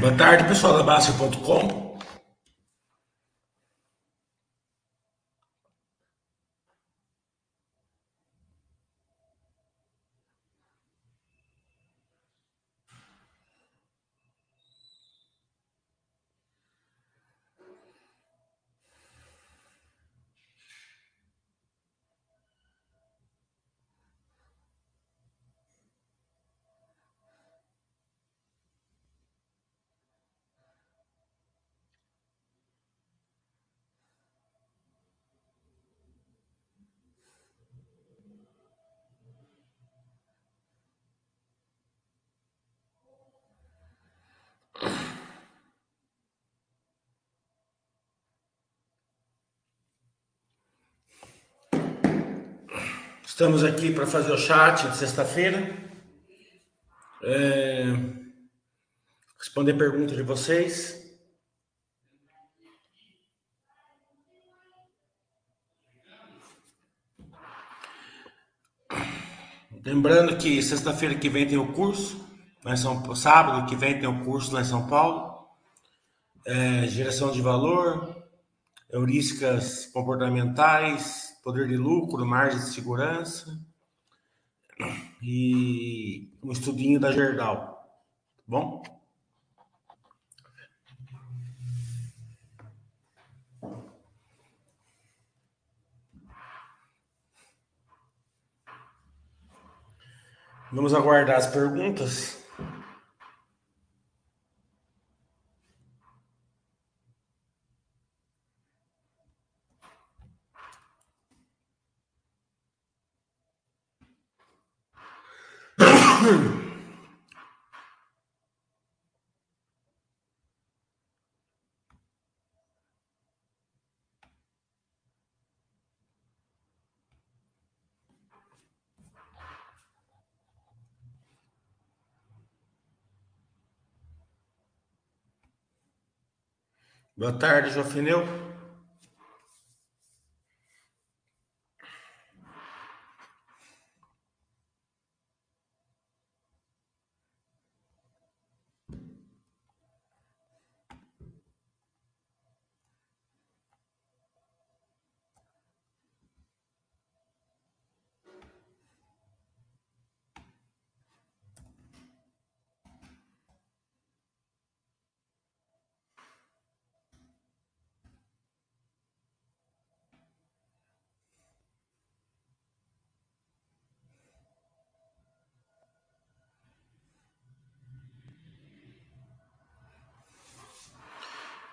Boa tarde, pessoal da Basta.com. Estamos aqui para fazer o chat de sexta-feira. É... Responder perguntas de vocês. Lembrando que sexta-feira que vem tem o curso, lá em São sábado que vem tem o curso lá em São Paulo. É, geração de valor, heurísticas comportamentais, poder de lucro, margem de segurança e um estudinho da Gerdau. Tá bom? Vamos aguardar as perguntas. Boa tarde, Jofineu.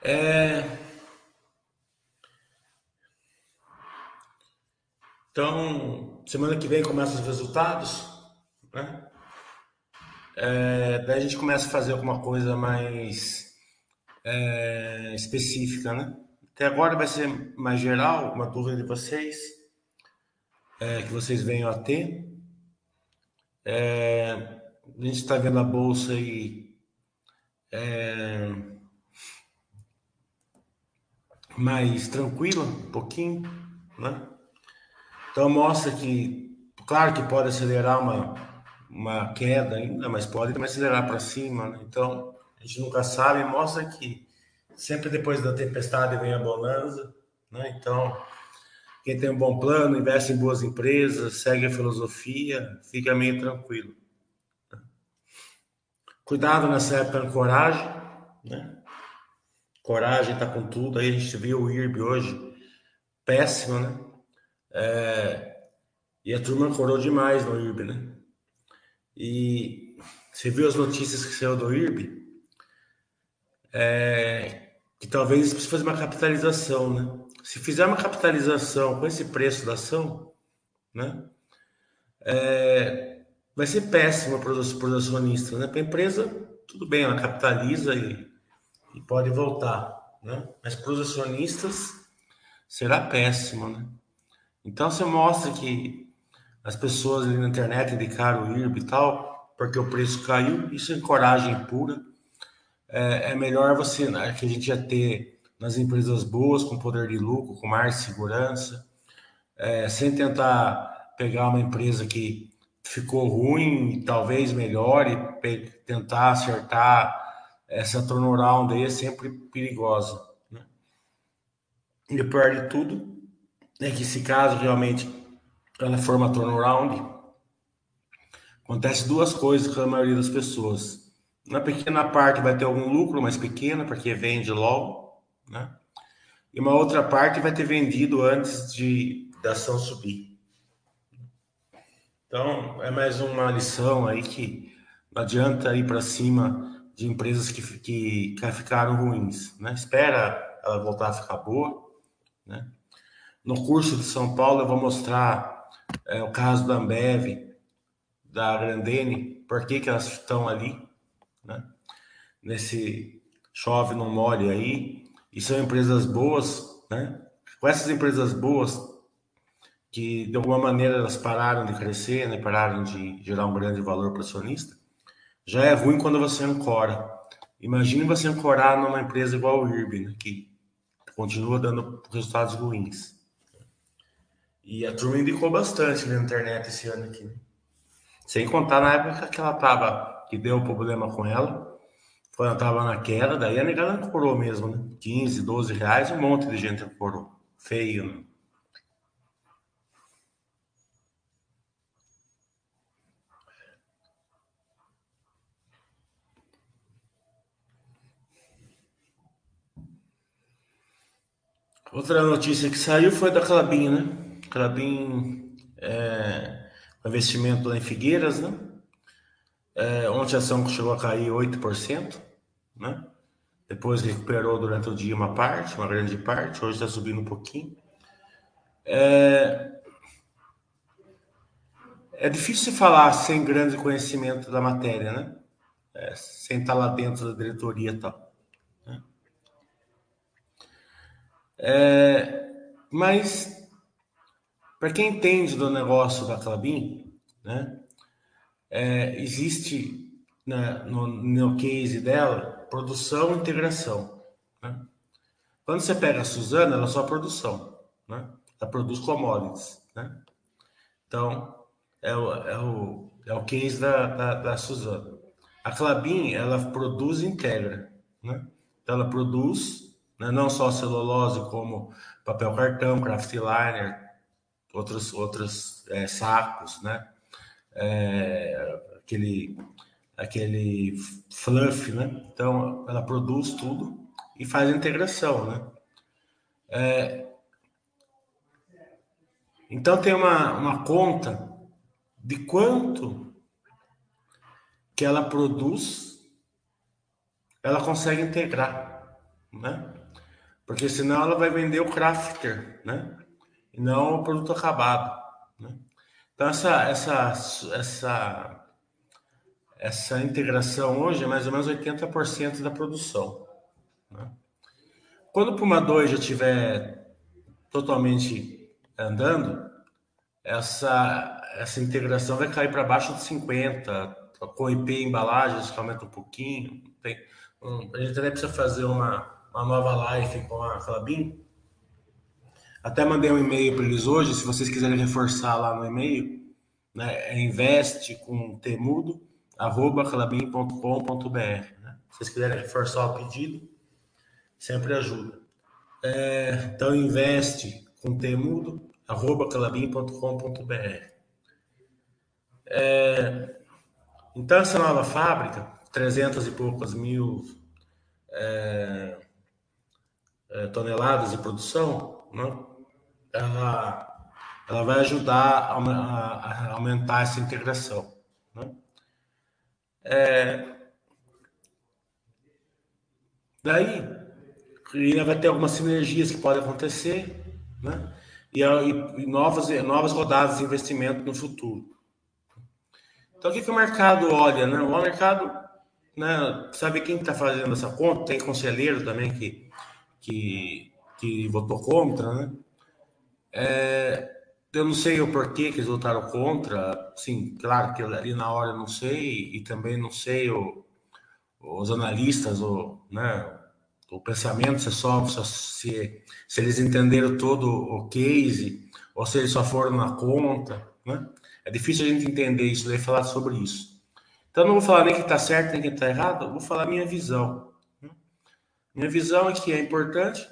É... Então, semana que vem começa os resultados, né? É, daí a gente começa a fazer alguma coisa mais é, específica, né? Até agora vai ser mais geral, uma dúvida de vocês, é, que vocês venham a ter. É, a gente está vendo a bolsa aí. Mais tranquila, um pouquinho, né? Então mostra que, claro que pode acelerar uma, uma queda ainda, mas pode também acelerar para cima, né? Então a gente nunca sabe, mostra que sempre depois da tempestade vem a bonança, né? Então quem tem um bom plano, investe em boas empresas, segue a filosofia, fica meio tranquilo. Cuidado nessa época coragem, né? Coragem tá com tudo. Aí a gente viu o IRB hoje, péssimo, né? É, e a turma corou demais no IRB, né? E você viu as notícias que saiu do IRB? É, que talvez precise fazer uma capitalização, né? Se fizer uma capitalização com esse preço da ação, né? É, vai ser péssimo para os acionistas, né? Para a empresa, tudo bem, ela capitaliza e e pode voltar, né? Mas para os acionistas será péssimo, né? Então você mostra que as pessoas ali na internet indicaram o IRB e tal, porque o preço caiu, isso é coragem pura. É, é melhor você, né, que a gente ia ter nas empresas boas, com poder de lucro, com mais segurança, é, sem tentar pegar uma empresa que ficou ruim talvez melhore, tentar acertar essa turnaround aí é sempre perigosa. Né? E o pior de tudo é que se caso realmente ela for uma turnaround, acontece duas coisas com a maioria das pessoas. Na pequena parte vai ter algum lucro, mais pequena, porque vende logo, né? E uma outra parte vai ter vendido antes de da ação subir. Então, é mais uma lição aí que não adianta ir para cima de empresas que, que, que ficaram ruins. Né? Espera ela voltar a ficar boa. Né? No curso de São Paulo, eu vou mostrar é, o caso da Ambev, da Grandene, por que, que elas estão ali, né? nesse chove, não molhe aí, e são empresas boas, né? Com essas empresas boas, que de alguma maneira elas pararam de crescer, né? pararam de gerar um grande valor para o acionista, já é ruim quando você ancora. Imagine você ancorar numa empresa igual o IRB, né? que continua dando resultados ruins. E a turma indicou bastante na internet esse ano aqui. Né? Sem contar na época que ela tava, que deu problema com ela, quando ela tava na queda, daí a negada ancorou mesmo, né? 15, 12 reais, um monte de gente ancorou. Feio, né? Outra notícia que saiu foi da Clabin, né? Clabin é, investimento lá em Figueiras, né? É, ontem a ação chegou a cair 8%, né? Depois recuperou durante o dia uma parte, uma grande parte, hoje está subindo um pouquinho. É, é difícil falar sem grande conhecimento da matéria, né? É, sem estar lá dentro da diretoria e tal. É, mas, para quem entende do negócio da Clabin, né, é, existe no, no case dela produção e integração. Né? Quando você pega a Suzana, ela é só produção. Né? Ela produz commodities. Né? Então, é o, é o, é o case da, da, da Suzana. A Clabin, ela produz e integra. Né? Então, ela produz né? não só celulose, como papel cartão, craft liner, outros, outros é, sacos, né? É, aquele, aquele fluff, né? Então, ela produz tudo e faz a integração, né? É, então, tem uma, uma conta de quanto que ela produz, ela consegue integrar, né? Porque senão ela vai vender o crafter, né? E não o produto acabado. Né? Então essa, essa, essa, essa integração hoje é mais ou menos 80% da produção. Né? Quando o Puma 2 já estiver totalmente andando, essa, essa integração vai cair para baixo de 50%, com IP embalagens que aumenta um pouquinho. Tem, a gente até precisa fazer uma, uma nova live com a Clabin. Até mandei um e-mail para eles hoje, se vocês quiserem reforçar lá no e-mail, né, é investe com temudo, arroba clabin.com.br. Né? Se vocês quiserem reforçar o pedido, sempre ajuda. É, então, investe com temudo, arroba clabin.com.br. É, então, essa nova fábrica, 300 e poucas mil é, toneladas de produção, né? ela, ela vai ajudar a, a, a aumentar essa integração. Né? É, daí, ainda vai ter algumas sinergias que podem acontecer, né? E, e, novas, novas rodadas de investimento no futuro. Então, o que, que o mercado olha? Né? O mercado né, sabe quem está fazendo essa conta? Tem conselheiro também que que, que votou contra, né? É, eu não sei o porquê que eles votaram contra. Sim, claro que ali na hora eu não sei, e também não sei o, os analistas, o, né, o pensamento, se, só, se, se eles entenderam todo o case, ou se eles só foram na conta. Né? É difícil a gente entender isso e falar sobre isso. Então, não vou falar nem que está certo, nem que está errado, vou falar minha visão. Minha visão é que é importante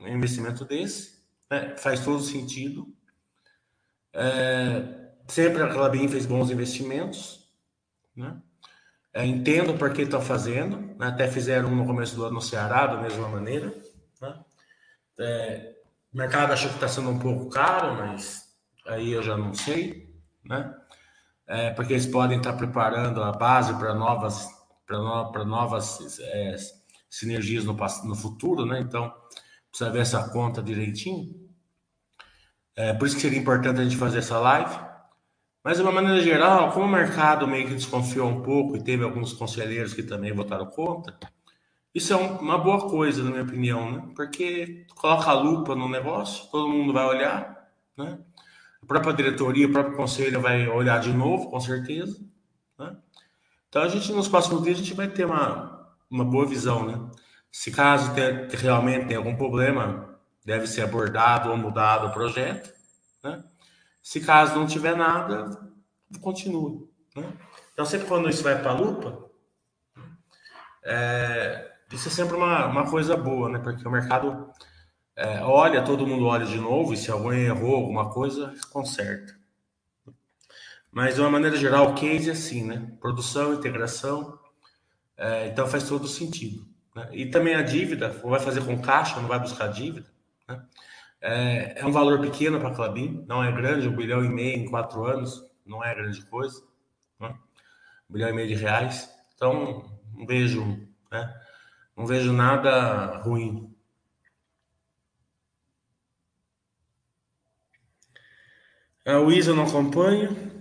um investimento desse, né? faz todo sentido. É, sempre a Clabin fez bons investimentos, né? É, entendo por que estão fazendo, né? até fizeram no começo do ano no Ceará, da mesma maneira. Né? É, o mercado achou que está sendo um pouco caro, mas aí eu já não sei, né? É, porque eles podem estar preparando a base para novas, para no, novas é, sinergias no, no futuro, né? Então, precisa ver essa conta direitinho. É, por isso que seria importante a gente fazer essa live. Mas, de uma maneira geral, como o mercado meio que desconfiou um pouco e teve alguns conselheiros que também votaram contra, isso é um, uma boa coisa, na minha opinião, né? Porque coloca a lupa no negócio, todo mundo vai olhar, né? A própria diretoria, o próprio conselho vai olhar de novo, com certeza, né? Então, a gente, nos próximos dias, a gente vai ter uma, uma boa visão, né? Se caso ter, realmente tem algum problema, deve ser abordado ou mudado o projeto, né? Se caso não tiver nada, continue. Né? Então, sempre quando isso vai para a lupa, é, isso é sempre uma, uma coisa boa, né? Porque o mercado é, olha, todo mundo olha de novo, e se alguém errou alguma coisa, conserta. Mas, de uma maneira geral, o case é assim, né? Produção, integração, é, então faz todo sentido. Né? E também a dívida, vai fazer com caixa, não vai buscar dívida. Né? É, é um valor pequeno para a Clabin, não é grande, um bilhão e meio em quatro anos, não é grande coisa. Né? Um bilhão e meio de reais. Então, não vejo, né? não vejo nada ruim. A Luísa eu não acompanho.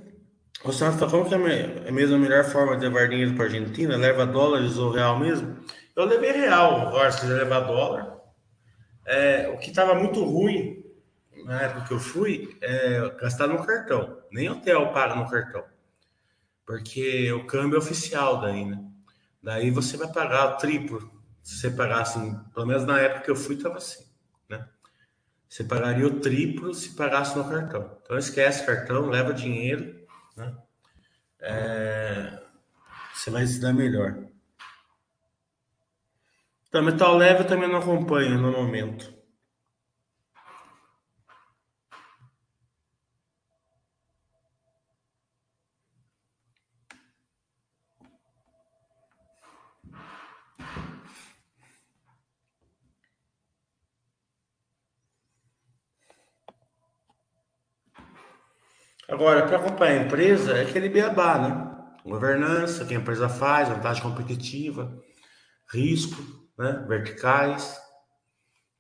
O Santos como que é, é mesmo a melhor forma de levar dinheiro para a Argentina? Leva dólares ou real mesmo? Eu levei real, agora se levar dólar. É, o que estava muito ruim na época que eu fui é gastar no cartão. Nem hotel paga no cartão. Porque o câmbio é oficial daí, né? Daí você vai pagar o triplo. Se você pagar assim, pelo menos na época que eu fui, estava assim, né? Você pagaria o triplo se pagasse no cartão. Então esquece cartão, leva dinheiro, né? É, você vai se dar melhor. Então, metal leve eu também não acompanho no momento. Agora, para acompanhar a empresa, é aquele beabá, né? Governança, que a empresa faz, vantagem competitiva, risco, né? verticais,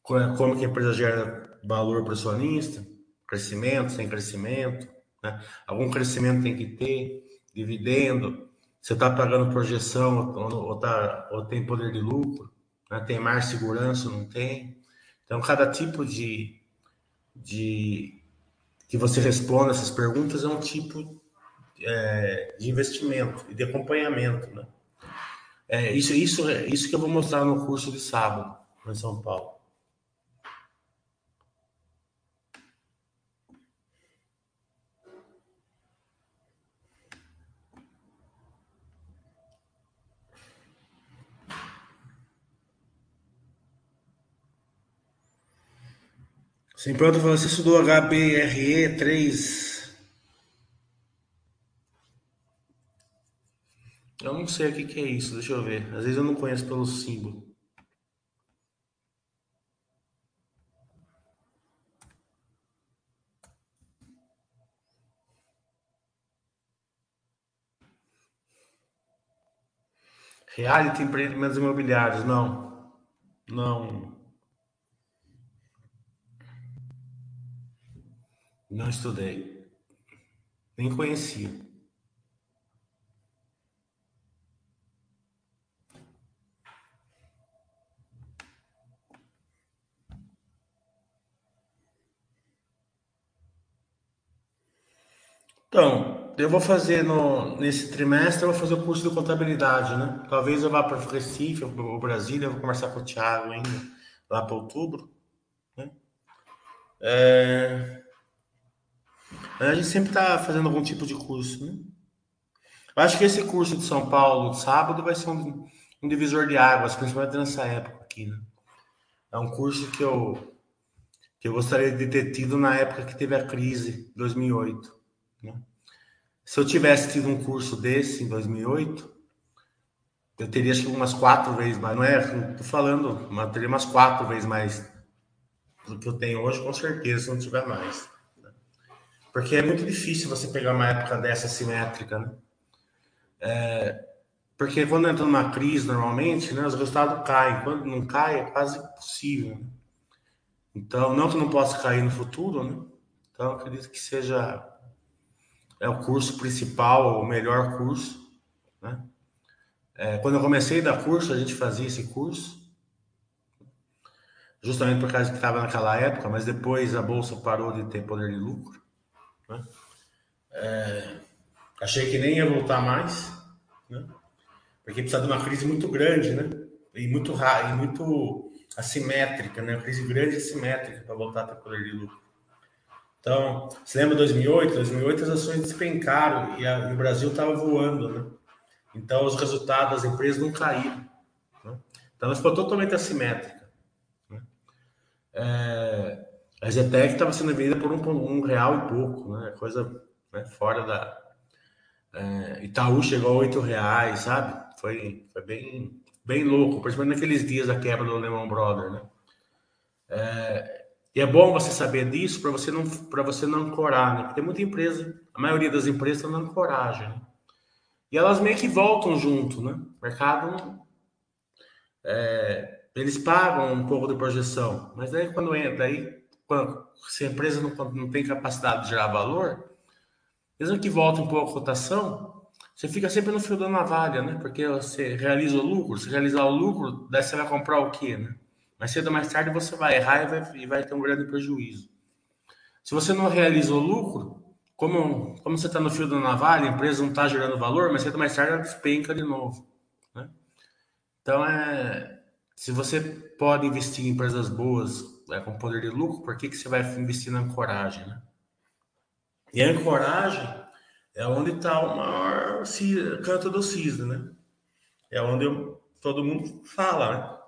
como que a empresa gera valor para o acionista, crescimento, sem crescimento, né? algum crescimento tem que ter, dividendo, você está pagando projeção ou, ou, tá, ou tem poder de lucro, né? tem mais segurança, não tem. Então, cada tipo de, de que você responda essas perguntas é um tipo é, de investimento e de acompanhamento, né? É, isso, isso, isso que eu vou mostrar no curso de sábado, em São Paulo. Sem pronto, você estudou HBRE 3 Eu não sei o que, que é isso, deixa eu ver. Às vezes eu não conheço pelo símbolo. Reality empreendimentos imobiliários, não. Não. Não estudei. Nem conhecia. Então, eu vou fazer no, nesse trimestre, eu vou fazer o curso de contabilidade, né? Talvez eu vá para o Recife, ou Brasília, eu vou conversar com o Thiago ainda, lá para outubro. Né? É... A gente sempre está fazendo algum tipo de curso, né? Eu acho que esse curso de São Paulo, de sábado, vai ser um, um divisor de águas, principalmente nessa época aqui, né? É um curso que eu, que eu gostaria de ter tido na época que teve a crise, 2008. Né? Se eu tivesse tido um curso desse em 2008, eu teria acho que umas quatro vezes mais, não é? Estou falando, mas teria umas quatro vezes mais do que eu tenho hoje, com certeza, se não tiver mais. Porque é muito difícil você pegar uma época dessa simétrica, né? É, porque quando entra numa crise, normalmente, né, os resultados caem. Quando não cai, é quase impossível. Né? Então, não que não possa cair no futuro, né? Então, acredito que seja é o curso principal, o melhor curso, né? É, quando eu comecei a dar curso, a gente fazia esse curso, justamente por causa que estava naquela época, mas depois a bolsa parou de ter poder de lucro. Né? É, achei que nem ia voltar mais, né? porque precisa de uma crise muito grande, né? E muito e muito assimétrica, né? Uma crise grande e assimétrica para voltar a ter poder de lucro. Então, você lembra 2008? 2008 as ações despencaram e, a, e o Brasil estava voando, né? Então, os resultados das empresas não caíram. Né? Então, ela ficou totalmente assimétrica. Né? É, a Zetec estava sendo vendida por um, um, real e pouco, né? Coisa né, fora da. É, Itaú chegou a oito reais, sabe? Foi, foi bem, bem louco, principalmente naqueles dias da quebra do Lehman Brothers, né? É, e é bom você saber disso para você não para você não ancorar, né? Porque tem muita empresa, a maioria das empresas não ancoragem. Né? E elas meio que voltam junto, né? O mercado. É, eles pagam um pouco de projeção, mas daí quando entra, aí, se a empresa não, não tem capacidade de gerar valor, mesmo que volte um pouco a cotação, você fica sempre no fio da navalha, né? Porque você realiza o lucro, se realizar o lucro, daí você vai comprar o quê, né? Mais cedo ou mais tarde você vai errar e vai, e vai ter um grande prejuízo. Se você não realiza o lucro, como, como você está no fio da navalha, a empresa não está gerando valor, mas cedo ou mais tarde ela despenca de novo. Né? Então, é, se você pode investir em empresas boas é, com poder de lucro, por que, que você vai investir na ancoragem? Né? E a ancoragem é onde está o maior canto do cisne, né? É onde eu, todo mundo fala, né?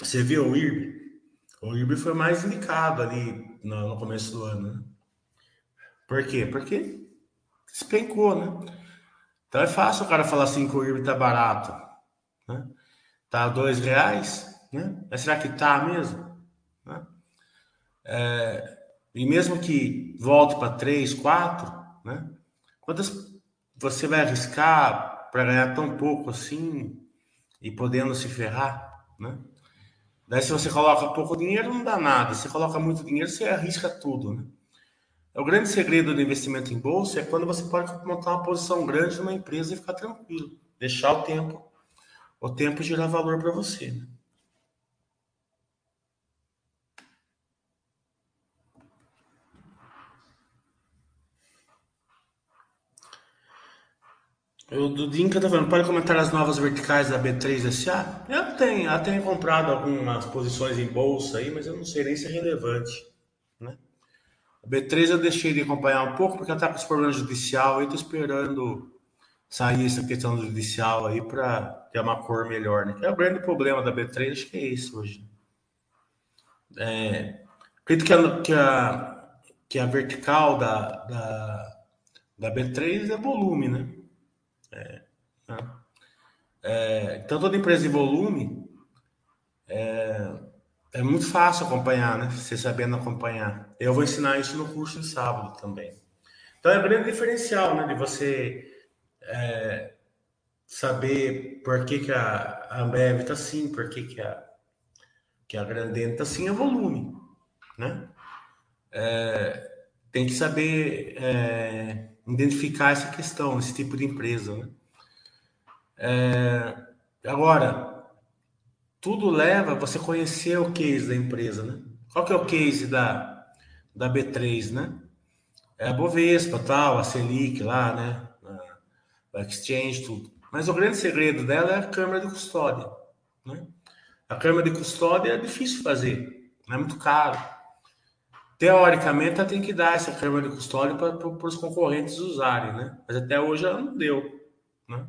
Você viu o IRB? O IRB foi mais indicado ali no, no começo do ano, né? Por quê? Porque despencou, né? Então é fácil o cara falar assim que o IRB tá barato, né? Tá dois reais, né? Mas será que tá mesmo? É, e mesmo que volte para três, quatro, né? Quantas você vai arriscar para ganhar tão pouco assim e podendo se ferrar, né? Daí se você coloca pouco dinheiro não dá nada, se coloca muito dinheiro você arrisca tudo, né? O grande segredo do investimento em bolsa é quando você pode montar uma posição grande numa empresa e ficar tranquilo, deixar o tempo, o tempo gerar valor para você. Né? O Dudinka tá falando, pode comentar as novas verticais da B3 SA? Eu tenho, eu tenho comprado algumas posições em bolsa aí, mas eu não sei nem se é relevante. B3 eu deixei de acompanhar um pouco porque ela está com os problemas judicial e estou esperando sair essa questão judicial aí para ter uma cor melhor, né? Que é o grande problema da B3, acho que é isso hoje. É, acredito que a, que a, que a vertical da, da, da B3 é volume, né? É, né? É, então, toda empresa de volume é, é muito fácil acompanhar, né? Você sabendo acompanhar. Eu vou ensinar isso no curso de sábado também. Então é um grande diferencial, né? De você é, saber por que, que a Ambev está assim, por que, que a, que a Grandene está assim, é volume, né? É, tem que saber é, identificar essa questão, esse tipo de empresa, né? É, agora, tudo leva a você conhecer o case da empresa, né? Qual que é o case da, da B3, né? É a Bovespa, tal, a Selic lá, né? A, Exchange, tudo. Mas o grande segredo dela é a câmara de custódia, né? A câmara de custódia é difícil fazer, é muito caro. Teoricamente, ela tem que dar essa câmara de custódia para os concorrentes usarem, né? Mas até hoje ela não deu, né?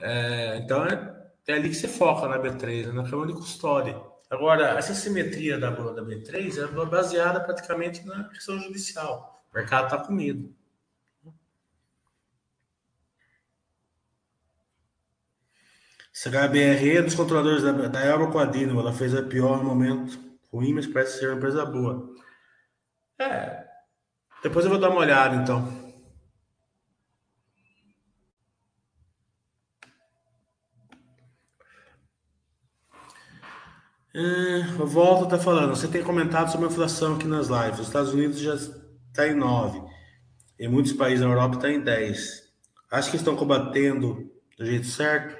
É, então é, é, ali que você foca na B3, né? na câmara de custódia. Agora, essa simetria da, da B3 é baseada praticamente na questão judicial. O mercado está com medo. HBR é dos controladores da, da Elba Dino. Ela fez a pior momento ruim, mas parece ser uma empresa boa. É. Depois eu vou dar uma olhada, então. É, Volta está falando. Você tem comentado sobre a inflação aqui nas lives. Os Estados Unidos já está em 9. Em muitos países da Europa está em 10. Acho que estão combatendo do jeito certo.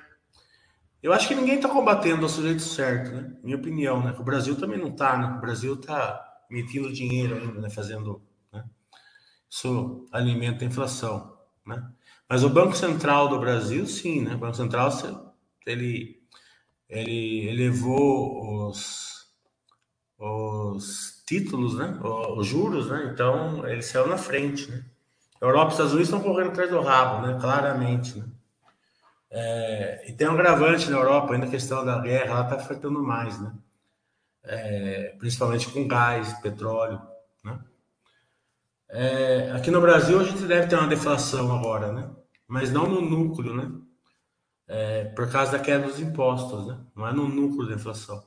Eu acho que ninguém está combatendo do jeito certo, né? Minha opinião, né? O Brasil também não está, né? O Brasil está emitindo dinheiro ainda, né? Fazendo, né? Isso alimenta a inflação, né? Mas o Banco Central do Brasil, sim, né? O Banco Central, ele, ele elevou os, os títulos, né? Os juros, né? Então, ele saiu na frente, né? Europa e os Estados Unidos estão correndo atrás do rabo, né? Claramente, né? É, e tem um agravante na Europa, ainda a questão da guerra, ela está afetando mais, né? É, principalmente com gás, petróleo. Né? É, aqui no Brasil a gente deve ter uma deflação agora, né? mas não no núcleo, né? É, por causa da queda dos impostos, né? não é no núcleo da inflação.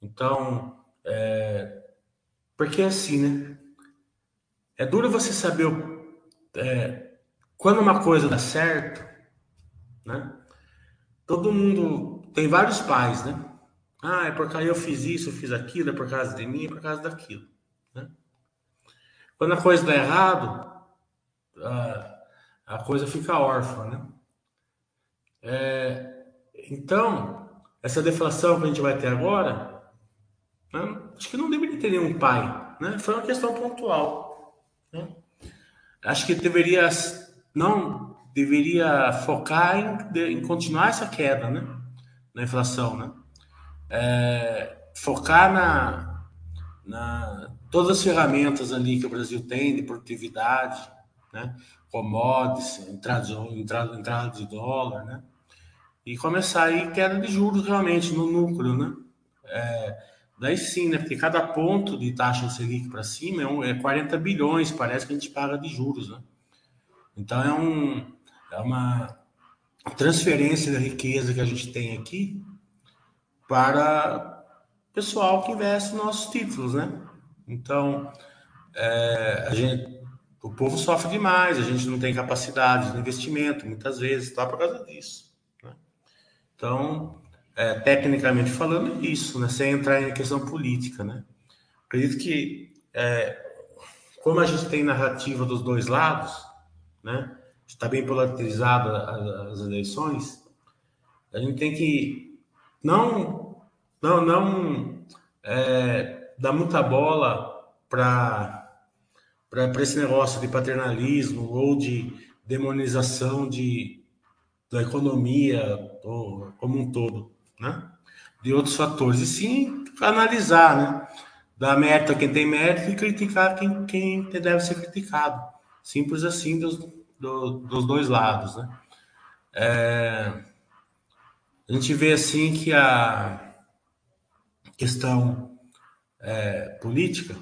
Então, é, porque é assim, né? É duro você saber é, quando uma coisa dá certo, né? Todo mundo tem vários pais, né? Ah, é por causa eu fiz isso, eu fiz aquilo, é por causa de mim, é por causa daquilo. Né? Quando a coisa dá errado, a, a coisa fica órfã, né? É, então, essa deflação que a gente vai ter agora, né? acho que não deveria ter nenhum pai, né? Foi uma questão pontual. Né? Acho que deveria não deveria focar em, em continuar essa queda, né? Na inflação, né? É, focar na, na todas as ferramentas ali que o Brasil tem de produtividade, né? commodities, entrada, entrada, entrada de dólar, né? E começar aí queda de juros realmente no núcleo, né? É, daí sim, né? Porque cada ponto de taxa Selic para cima é, um, é 40 bilhões, parece que a gente paga de juros, né? Então é, um, é uma transferência da riqueza que a gente tem aqui para pessoal que investe nos nossos títulos, né? Então, é, a gente, o povo sofre demais, a gente não tem capacidade de investimento, muitas vezes, tá por causa disso. Né? Então, é, tecnicamente falando, é isso, né? Sem entrar em questão política, né? Acredito que, é, como a gente tem narrativa dos dois lados, né? Está bem polarizado as, as eleições, a gente tem que não não não é, dá muita bola para esse negócio de paternalismo ou de demonização de, da economia ou, como um todo, né? De outros fatores. E sim analisar, né? Dar mérito a quem tem mérito e criticar quem, quem deve ser criticado. Simples assim dos, do, dos dois lados, né? É, a gente vê assim que a questão é, política,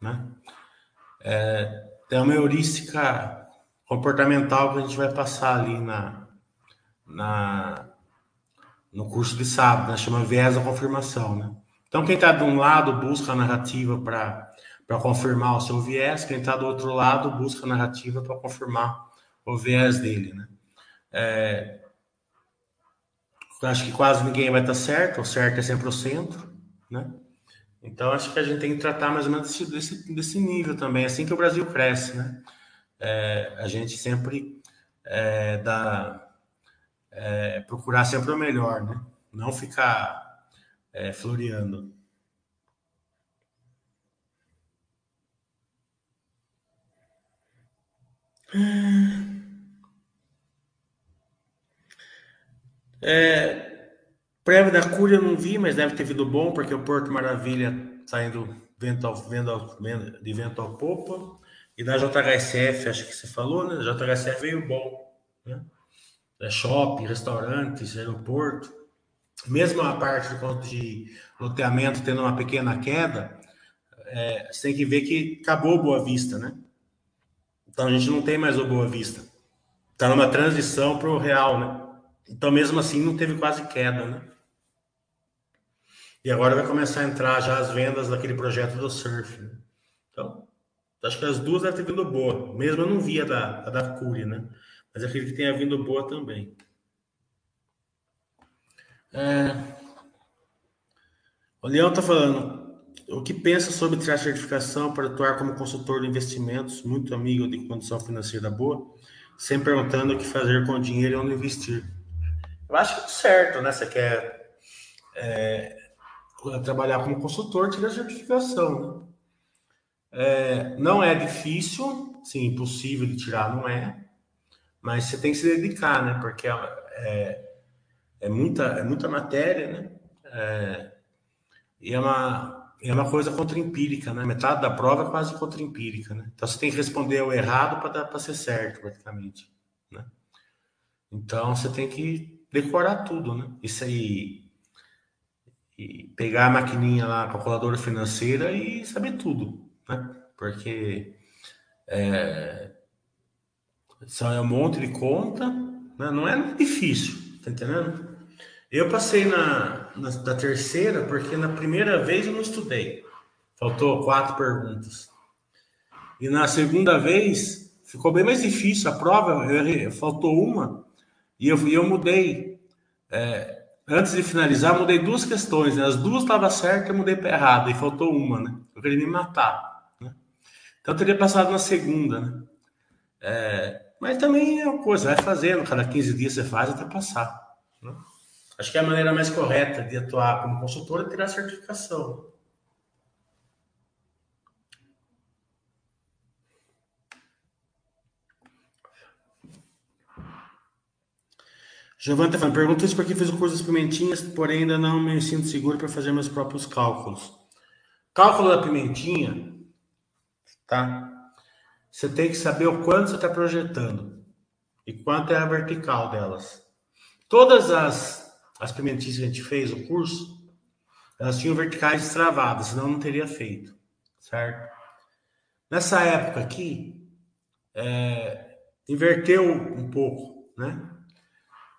né, é, tem uma heurística comportamental que a gente vai passar ali na, na no curso de sábado, né, chama viés da confirmação, né? Então quem está de um lado busca a narrativa para para confirmar o seu viés, quem está do outro lado busca a narrativa para confirmar o viés dele, né? É, acho que quase ninguém vai estar certo, o certo é sempre o centro, né? Então, acho que a gente tem que tratar mais ou menos desse, desse, desse nível também, assim que o Brasil cresce, né? É, a gente sempre é, dá, é, procurar sempre o melhor, né? Não ficar é, floreando. É, prévia da Cúria eu não vi, mas deve ter vindo bom, porque o Porto Maravilha está indo vento ao, vento, de vento ao popa. E da JHSF, acho que você falou, né? A JHSF veio bom, né? É shopping, restaurantes, aeroporto. Mesmo a parte de loteamento tendo uma pequena queda, é, você tem que ver que acabou Boa Vista, né? Então a gente não tem mais o Boa Vista. Está numa transição para o real, né? Então, mesmo assim, não teve quase queda, né? E agora vai começar a entrar já as vendas daquele projeto do surf. Né? Então, acho que as duas devem ter vindo boa. Mesmo eu não via da, a da Cury, né? Mas acredito que tenha vindo boa também. É... O Leão está falando. O que pensa sobre tirar certificação para atuar como consultor de investimentos, muito amigo de condição financeira boa, sempre perguntando o que fazer com o dinheiro e onde investir. Eu acho que é certo, né? Você quer é, trabalhar como consultor, tira a certificação. Né? É, não é difícil, sim, impossível de tirar, não é. Mas você tem que se dedicar, né? Porque é, é muita, é muita matéria, né? É, e é uma, é uma coisa contraempírica, né? Metade da prova é quase contraempírica, né? Então você tem que responder o errado para ser certo, praticamente. Né? Então você tem que decorar tudo, né? Isso aí. E pegar a maquininha lá, a calculadora financeira e saber tudo, né? Porque é, só é um monte de conta, né? não é difícil, tá entendendo? Eu passei na, na da terceira porque na primeira vez eu não estudei, faltou quatro perguntas. E na segunda vez ficou bem mais difícil a prova, eu, faltou uma e eu, eu mudei. É, antes de finalizar, mudei duas questões. Né? As duas estavam certas, eu mudei para errado. E faltou uma, né? Eu queria me matar. Né? Então, eu teria passado na segunda, né? É, mas também é uma coisa, vai fazendo. Cada 15 dias você faz até passar. Né? Acho que é a maneira mais correta de atuar como consultor é tirar a certificação. Giovanni está falando, pergunta isso porque fiz o curso das pimentinhas, porém ainda não me sinto seguro para fazer meus próprios cálculos. Cálculo da pimentinha, tá? Você tem que saber o quanto você está projetando e quanto é a vertical delas. Todas as, as pimentinhas que a gente fez, o curso, elas tinham verticais travadas, senão não teria feito, certo? Nessa época aqui, é, inverteu um pouco, né?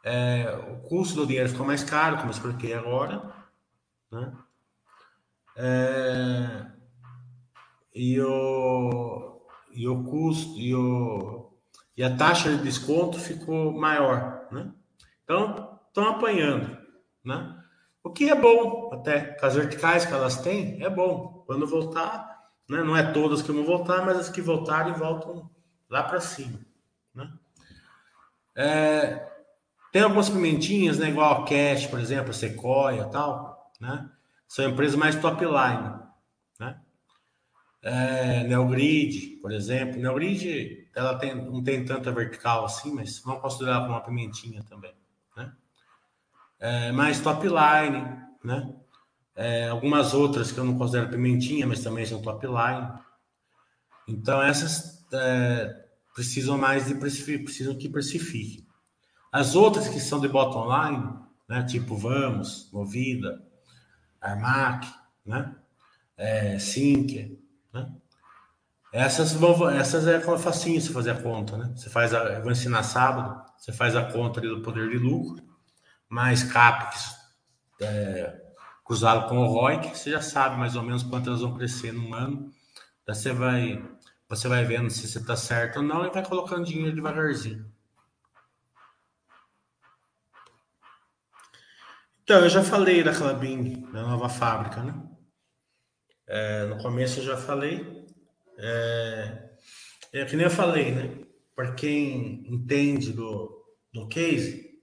É, o custo do dinheiro ficou mais caro, como eu expliquei agora, né? É, e, o, e o custo e, o, e a taxa de desconto ficou maior, né? Então, estão apanhando, né? O que é bom, até com as verticais que elas têm, é bom. Quando voltar, né? não é todas que vão voltar, mas as que voltarem voltam lá para cima, né? É, tem algumas pimentinhas, né, igual a Cash, por exemplo, Sequoia tal, né? São empresas mais top line, né? É, Neogrid, por exemplo. Neogrid, ela tem, não tem tanta vertical assim, mas vamos considerar como uma pimentinha também, né? É, mais top line, né? É, algumas outras que eu não considero pimentinha, mas também são top line. Então, essas é, precisam mais de precisam que precifiquem. As outras que são de bottom line, né, tipo Vamos, Movida, Armac, né, é, Sinker, né, essas, vão, essas é facinho você fazer a conta, né? Você faz a, eu vou ensinar sábado, você faz a conta ali do poder de lucro, mais CAPEX é, cruzado com o ROIC, você já sabe mais ou menos quanto elas vão crescer num ano. Daí você vai, você vai vendo se você está certo ou não e vai colocando dinheiro devagarzinho. Então, eu já falei da Clabin, da nova fábrica, né? É, no começo eu já falei. É, é que nem eu falei, né? Para quem entende do, do case,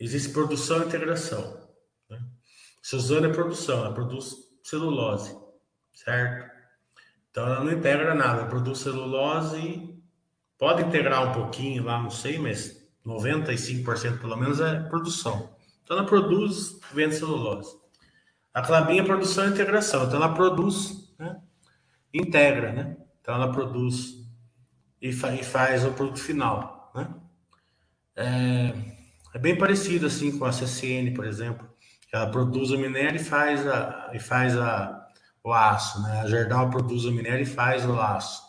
existe produção e integração. Né? Suzano é produção, ela produz celulose, certo? Então ela não integra nada, produz celulose e pode integrar um pouquinho lá, não sei, mas 95% pelo menos é produção. Então ela produz, vende celulose. A Clabin é produção e integração. Então ela produz né? integra, né? Então ela produz e, fa e faz o produto final, né? É, é, bem parecido assim com a CCN, por exemplo, ela produz o minério e faz a e faz a, o aço, né? A Gerdau produz o minério e faz o aço,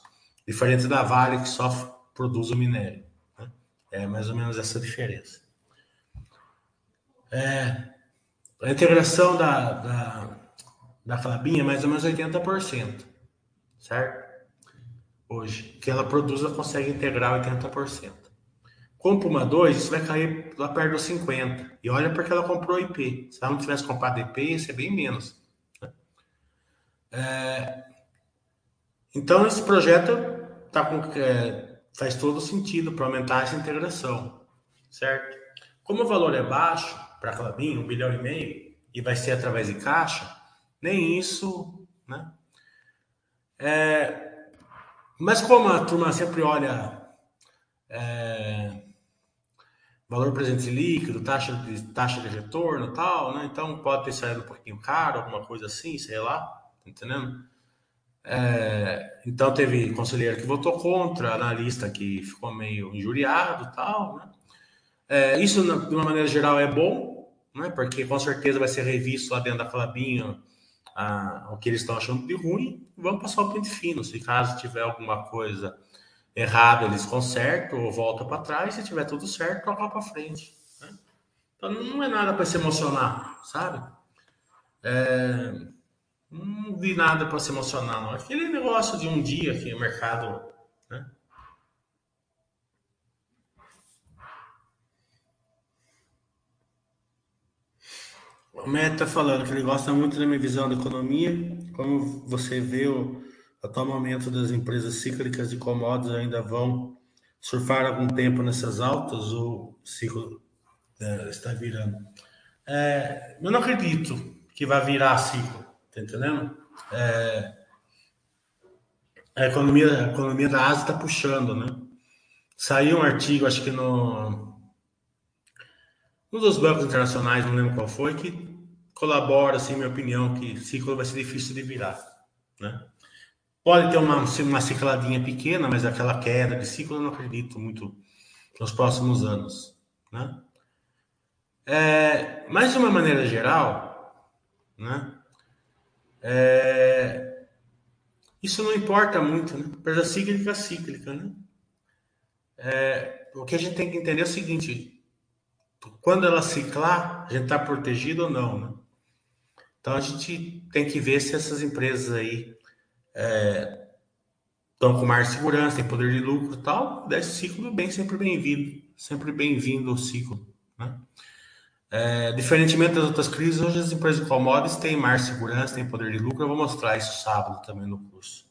diferente da Vale que só produz o minério. Né? É mais ou menos essa diferença. É, a integração da, da, da é mais ou menos 80%, certo? Hoje, que ela produz, ela consegue integrar 80%. Com o Puma 2, isso vai cair lá perto dos 50%. E olha porque ela comprou IP. Se ela não tivesse comprado IP, ia ser bem menos. Né? É, então, esse projeto tá com, é, faz todo sentido para aumentar essa integração, certo? Como o valor é baixo, para Clabin, um bilhão e meio, e vai ser através de caixa, nem isso, né? É, mas como a turma sempre olha é, valor presente líquido, taxa de, taxa de retorno tal, né? Então pode ter saído um pouquinho caro, alguma coisa assim, sei lá, tá entendendo? É, então teve conselheiro que votou contra, analista que ficou meio injuriado tal, né? É, isso, de uma maneira geral, é bom, né? porque com certeza vai ser revisto lá dentro da Clabinha ah, o que eles estão achando de ruim, vamos passar o pente fino. Se caso tiver alguma coisa errada, eles consertam ou voltam para trás. Se tiver tudo certo, toca para frente. Né? Então não é nada para se emocionar, sabe? É, não vi nada para se emocionar, não. Aquele negócio de um dia que o mercado. Né? O Matt está falando que ele gosta muito da minha visão da economia. Como você vê o atual momento das empresas cíclicas de commodities ainda vão surfar algum tempo nessas altas ou o ciclo é, está virando? É, eu não acredito que vai virar ciclo, tá entendendo? É, a economia, a economia da Ásia está puxando, né? Saiu um artigo, acho que no um dos bancos internacionais, não lembro qual foi, que colabora, assim, minha opinião, que ciclo vai ser difícil de virar, né? Pode ter uma, uma cicladinha pequena, mas aquela queda de ciclo eu não acredito muito nos próximos anos, né? É, mas de uma maneira geral, né? É, isso não importa muito, né? Empresa cíclica, cíclica, né? É, o que a gente tem que entender é o seguinte: quando ela ciclar, a gente está protegido ou não, né? Então a gente tem que ver se essas empresas aí é, estão com mais segurança, tem poder de lucro e tal. Desse ciclo bem sempre bem-vindo, sempre bem-vindo o ciclo. Né? É, diferentemente das outras crises, hoje as empresas de commodities têm mais segurança, têm poder de lucro. Eu vou mostrar isso sábado também no curso.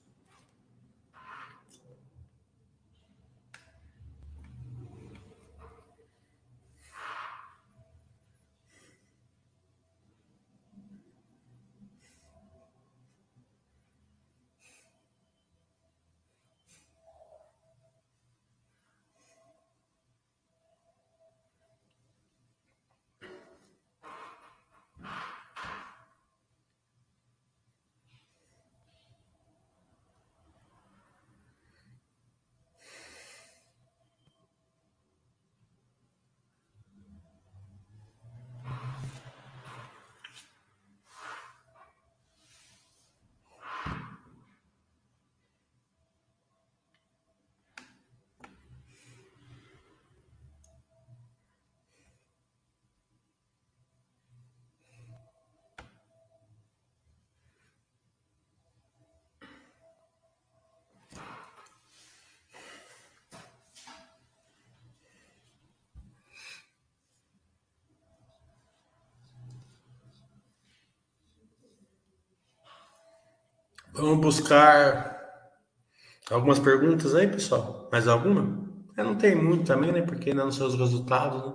Vamos buscar algumas perguntas aí, pessoal. Mais alguma? Eu não tem muito também, né? Porque ainda não sei os resultados, né?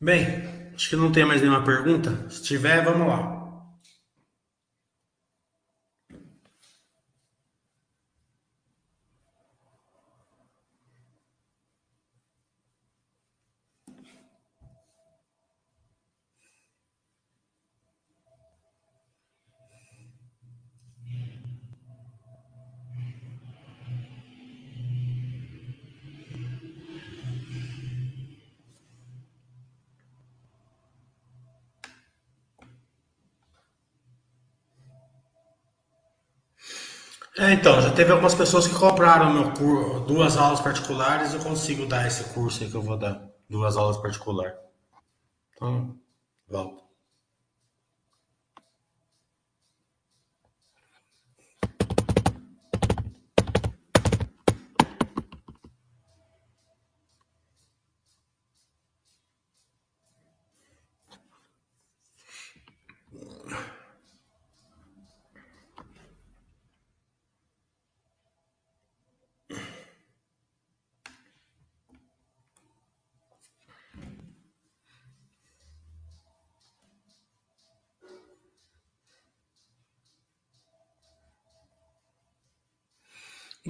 Bem, acho que não tem mais nenhuma pergunta. Se tiver, vamos lá. É, então, já teve algumas pessoas que compraram meu curso, duas aulas particulares, eu consigo dar esse curso aí que eu vou dar, duas aulas particulares. Então, volta.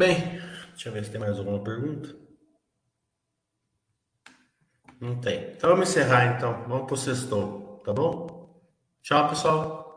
Bem, deixa eu ver se tem mais alguma pergunta. Não tem. Então vamos encerrar então. Vamos pro sextou, tá bom? Tchau, pessoal.